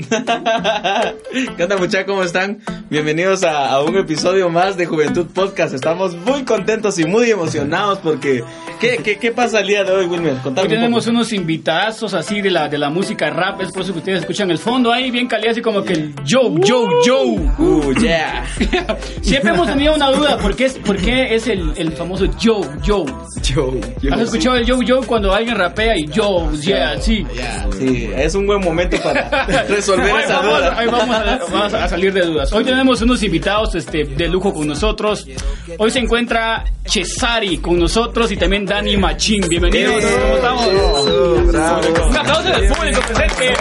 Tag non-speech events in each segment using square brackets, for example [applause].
[laughs] ¿Qué onda muchachos? ¿Cómo están? Bienvenidos a, a, un episodio más de Juventud Podcast. Estamos muy contentos y muy emocionados porque... ¿Qué, qué, qué pasa el día de hoy, Wilmer? Contame hoy tenemos un unos invitazos así de la, de la música rap. Es por eso que ustedes escuchan el fondo ahí bien caliente así como que el yo, yo, yo. Uh, yeah. [laughs] Siempre hemos tenido una duda. ¿Por qué es, por qué es el, el famoso yo, yo? Yo, yo. ¿Has escuchado el yo, yo cuando alguien rapea y yo, yeah, sí? Sí, es un buen momento para [laughs] resolver esa vamos, duda. Ahí vamos a, vamos a salir de dudas. Hoy tenemos unos invitados este, de lujo con nosotros. Hoy se encuentra Cesari con nosotros y también Dani Machín. Bienvenidos. ¿Cómo estamos? Un aplauso del público presente.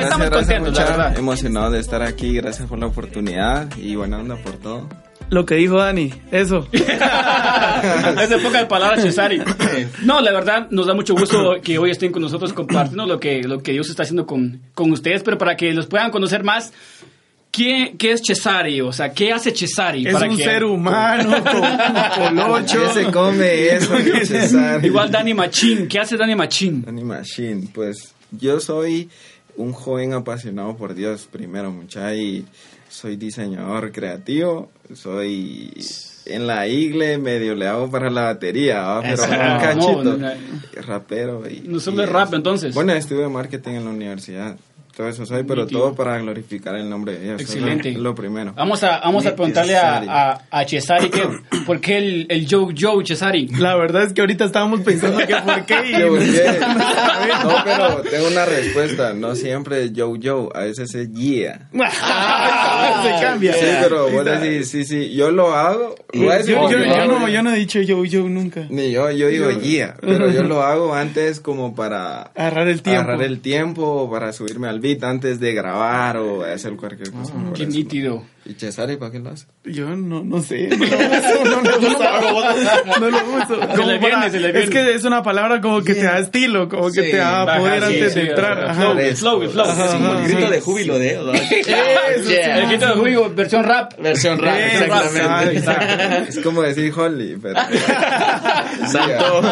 Estamos contentos, la verdad. Emocionado de estar aquí, gracias por la oportunidad y buena onda por todo. Lo que dijo Dani, eso. [laughs] es de pocas palabras, Cesari. No, la verdad, nos da mucho gusto que hoy estén con nosotros compartiendo lo que, lo que Dios está haciendo con, con ustedes, pero para que los puedan conocer más, ¿Qué, ¿Qué, es Cesari? O sea, ¿qué hace Cesari? Es para un que... ser humano con [laughs] colocho. ¿Qué se come eso, [laughs] Cesari? Igual Dani Machín. ¿Qué hace Dani Machín? Dani Machín, pues yo soy un joven apasionado por Dios primero, mucha, y soy diseñador creativo, soy en la igle medio le hago para la batería, pero un cachito, no, no, rapero. Y, No solo y es rap, entonces. Bueno, estuve marketing en la universidad. Todo eso soy, pero todo para glorificar el nombre de Dios. Excelente. Es lo primero. Vamos a, vamos a preguntarle a, a, a Cesari que, [coughs] por qué el, el Joe Joe Cesari. La verdad es que ahorita estábamos pensando que por qué. [laughs] y- ¿Qué, por qué? No, pero tengo una respuesta. No siempre es yo, yo. A veces es yeah. [laughs] Se cambia. Sí, pero vos decís, sí, sí. Yo lo hago. Lo Yo, yo- yo lo no, yo no he dicho yo, yo nunca. Ni yo, yo digo yeah. Pero yo [laughs] lo hago antes como para Agarrar el tiempo. agarrar el tiempo o para subirme al beat antes de grabar o hacer cualquier cosa. Ah, Qué eso. nítido. ¿Y Cesari para qué lo hace? Yo no, no sé. [laughs] No lo uso. No, lo uso. Se Como le viene, para- se le Es que es una palabra como que te da estilo, como que Sí, te da ajá, poder sí, antes sí, de entrar. ajá. Ajá. Flow, flow, flow. Ajá, Es como el grito sí. de júbilo de [laughs] Yeah. El grito de Julio, versión rap. Versión rap, exactamente. exacto. Es como decir Holly, pero... [laughs] Santo.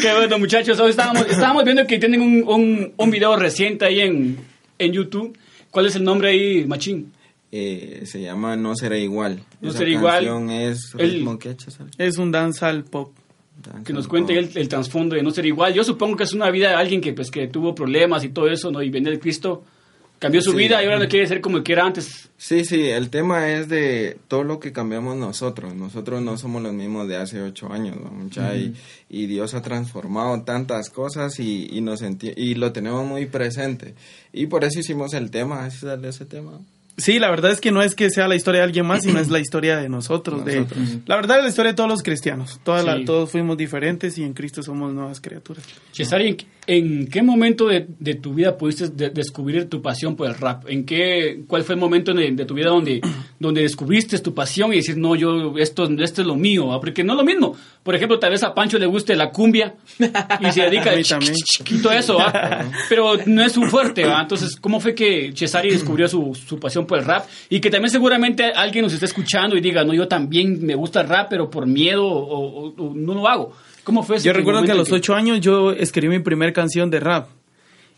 Qué bueno, muchachos. Hoy estábamos, estábamos viendo que tienen un, un, un video reciente ahí en, en YouTube. ¿Cuál es el nombre ahí, Machín? Eh, se llama No Será Igual. No Será Igual. es El- ritmo que Cesari? Es un dancehall pop. Que nos cuente el, el trasfondo de no ser igual. Yo supongo que es una vida de alguien que, pues, que tuvo problemas y todo eso, ¿no? Y viene el Cristo, cambió su Sí. vida y ahora no quiere ser como que era antes. Sí, sí, el tema es de todo lo que cambiamos nosotros. Nosotros no somos los mismos de hace ocho años, ¿no? Mucha, y, y Dios ha transformado tantas cosas y, y, nos y lo tenemos muy presente. Y por eso hicimos el tema, sale ese tema. Sí, la verdad es que no es que sea la historia de alguien más, sino es la historia de nosotros. de- Nosotros. la verdad es la historia de todos los cristianos. Toda la- Sí. todos fuimos diferentes y en Cristo somos nuevas criaturas. Cesari, ¿en, en qué momento de, de tu vida pudiste de- descubrir tu pasión por el rap? ¿En qué, ¿Cuál fue el momento de, de tu vida donde, donde descubriste tu pasión y decir, no, yo, esto, esto es lo mío? ¿va? Porque no es lo mismo. Por ejemplo, tal vez a Pancho le guste la cumbia y se [laughs] dedica A mí a eso, ¿va? [laughs] pero no es su fuerte. ¿va? Entonces, ¿cómo fue que Cesari descubrió su, su pasión por el rap? Y que también seguramente alguien nos esté escuchando y diga, no, yo también me gusta el rap, pero por miedo o, o- o no lo hago. ¿Cómo fue ese Yo recuerdo que a los ocho años yo escribí mi primer canción de rap.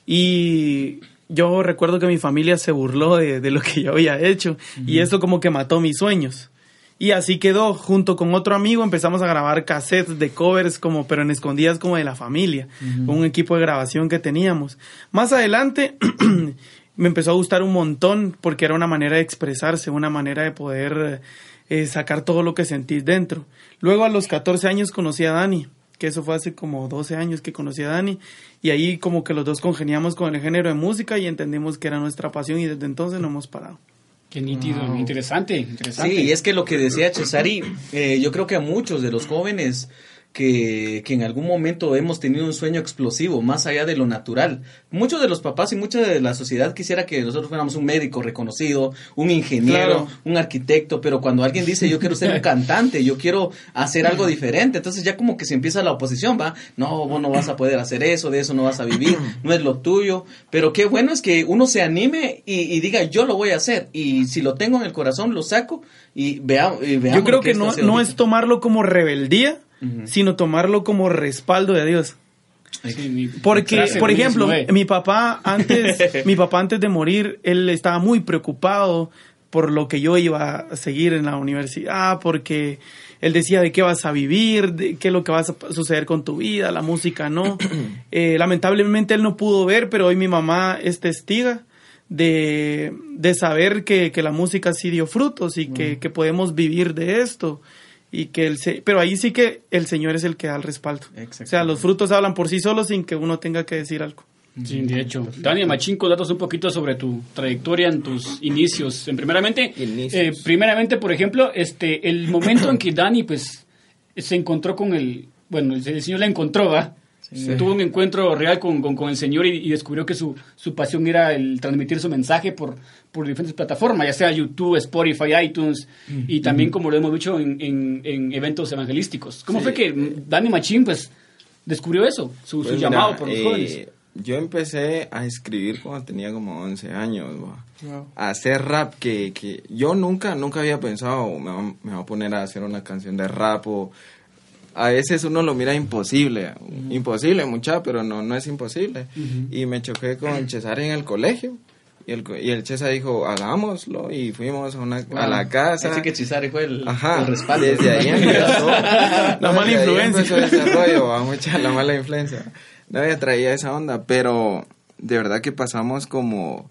Y yo recuerdo que mi familia se burló de, de lo que yo había hecho. Y eso como que mató mis sueños. Y así quedó, junto con otro amigo empezamos a grabar cassettes de covers, como, pero en escondidas como de la familia, con un equipo de grabación que teníamos. Más adelante [clears throat] me empezó a gustar un montón porque era una manera de expresarse, una manera de poder eh, sacar todo lo que sentís dentro. Luego a los 14 años conocí a Dani, que eso fue hace como 12 años que conocí a Dani, y ahí como que los dos congeniamos con el género de música y entendimos que era nuestra pasión y desde entonces no hemos parado. Qué nítido, interesante, interesante. Sí, y es que lo que decía Cesari, eh, yo creo que a muchos de los jóvenes que, que en algún momento hemos tenido un sueño explosivo, más allá de lo natural. Muchos de los papás y mucha de la sociedad quisiera que nosotros fuéramos un médico reconocido, un ingeniero, Claro. un arquitecto, pero cuando alguien dice yo quiero ser un [laughs] cantante, yo quiero hacer algo diferente, entonces ya como que se empieza la oposición, va, no, vos no vas a poder hacer eso, de eso no vas a vivir, no es lo tuyo, pero qué bueno es que uno se anime y, y diga yo lo voy a hacer, y si lo tengo en el corazón lo saco y, vea, y veamos. Yo creo que no, no ahorita. es tomarlo como rebeldía, Sino tomarlo como respaldo de Dios. Sí, mi- Porque, clase por ejemplo, eh. mi papá antes, [laughs] mi papá antes de morir, él estaba muy preocupado por lo que yo iba a seguir en la universidad, porque él decía de qué vas a vivir, de qué es lo que va a suceder con tu vida, la música no. [clears throat] Eh, lamentablemente él no pudo ver, pero hoy mi mamá es testiga de, de saber que, que la música sí dio frutos y que, que podemos vivir de esto. Y que el, se- pero ahí sí que el Señor es el que da el respaldo. O sea, los frutos hablan por sí solos sin que uno tenga que decir algo. Sí, de hecho. Dani Machinco, datos un poquito sobre tu trayectoria en tus inicios. En primeramente, Inicios. eh, primeramente, por ejemplo, este, el momento en que Dani, pues, se encontró con el, bueno, el, el Señor la encontró, ¿va? Tuvo un encuentro real con, con- con el Señor y, y descubrió que su, su pasión era el transmitir su mensaje por, por diferentes plataformas, ya sea YouTube, Spotify, iTunes y también, como lo hemos dicho, en, en- en eventos evangelísticos. ¿Cómo Sí. fue que Dani Machín, pues, descubrió eso, su, su Pues mira, llamado por los eh, jóvenes? Yo empecé a escribir cuando tenía como 11 años, a hacer rap que, que yo nunca, nunca había pensado, me va, me va a poner a hacer una canción de rap o a veces uno lo mira imposible, imposible mucha, pero no, no es imposible. Y me choqué con el en el colegio. Y el, co- y el César dijo, hagámoslo. Y fuimos a, una, a la casa. Así que Chisari fue el, Ajá, el respaldo. desde ahí [laughs] empezó. La No, mala desde ahí influencia. empezó ese rollo, va, mucha la mala influencia. No, traía esa onda, pero de verdad que pasamos como,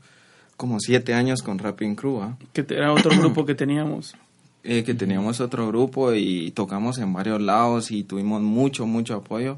como siete años con Rapping Crew, ¿ah? Que era otro grupo que teníamos. Eh, que teníamos otro grupo y tocamos en varios lados y tuvimos mucho, mucho apoyo.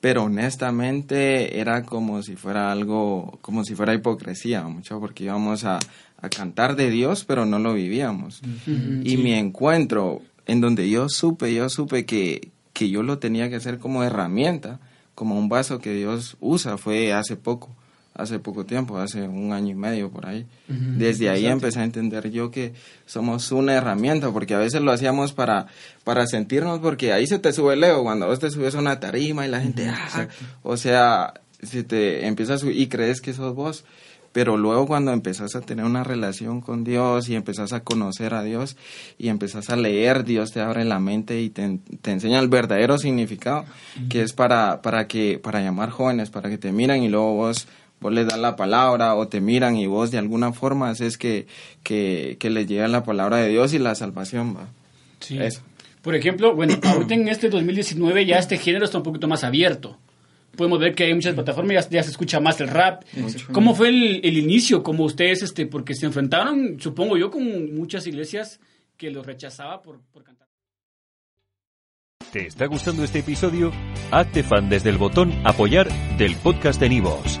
Pero honestamente era como si fuera algo, como si fuera hipocresía, mucho, porque íbamos a, a cantar de Dios, pero no lo vivíamos. Y mi encuentro, en donde yo supe, yo supe que, que yo lo tenía que hacer como herramienta, como un vaso que Dios usa, fue hace poco, hace poco tiempo, hace un año y medio por ahí. Desde ahí empecé a entender yo que somos una herramienta, porque a veces lo hacíamos para, para sentirnos, porque ahí se te sube el ego, cuando vos te subes a una tarima y la gente, ah, o sea, si te empiezas a subir y crees que sos vos, pero luego cuando empezás a tener una relación con Dios y empezás a conocer a Dios y empezás a leer, Dios te abre la mente y te, te enseña el verdadero significado, que es para, para, que, para llamar jóvenes, para que te miran y luego vos, vos les das la palabra o te miran y vos de alguna forma haces que, que, que les llegue la palabra de Dios y la salvación. ¿va? Sí. Eso. Por ejemplo, bueno, [clears throat] ahorita en este 2019 ya este género está un poquito más abierto. Podemos ver que hay muchas plataformas, ya, ya se escucha más el rap. ¿Cómo fue el, el inicio? como ustedes, este, porque se enfrentaron, supongo yo, con muchas iglesias que los rechazaba por, por cantar. ¿Te está gustando este episodio? Hazte fan desde el botón Apoyar del podcast de Nivos.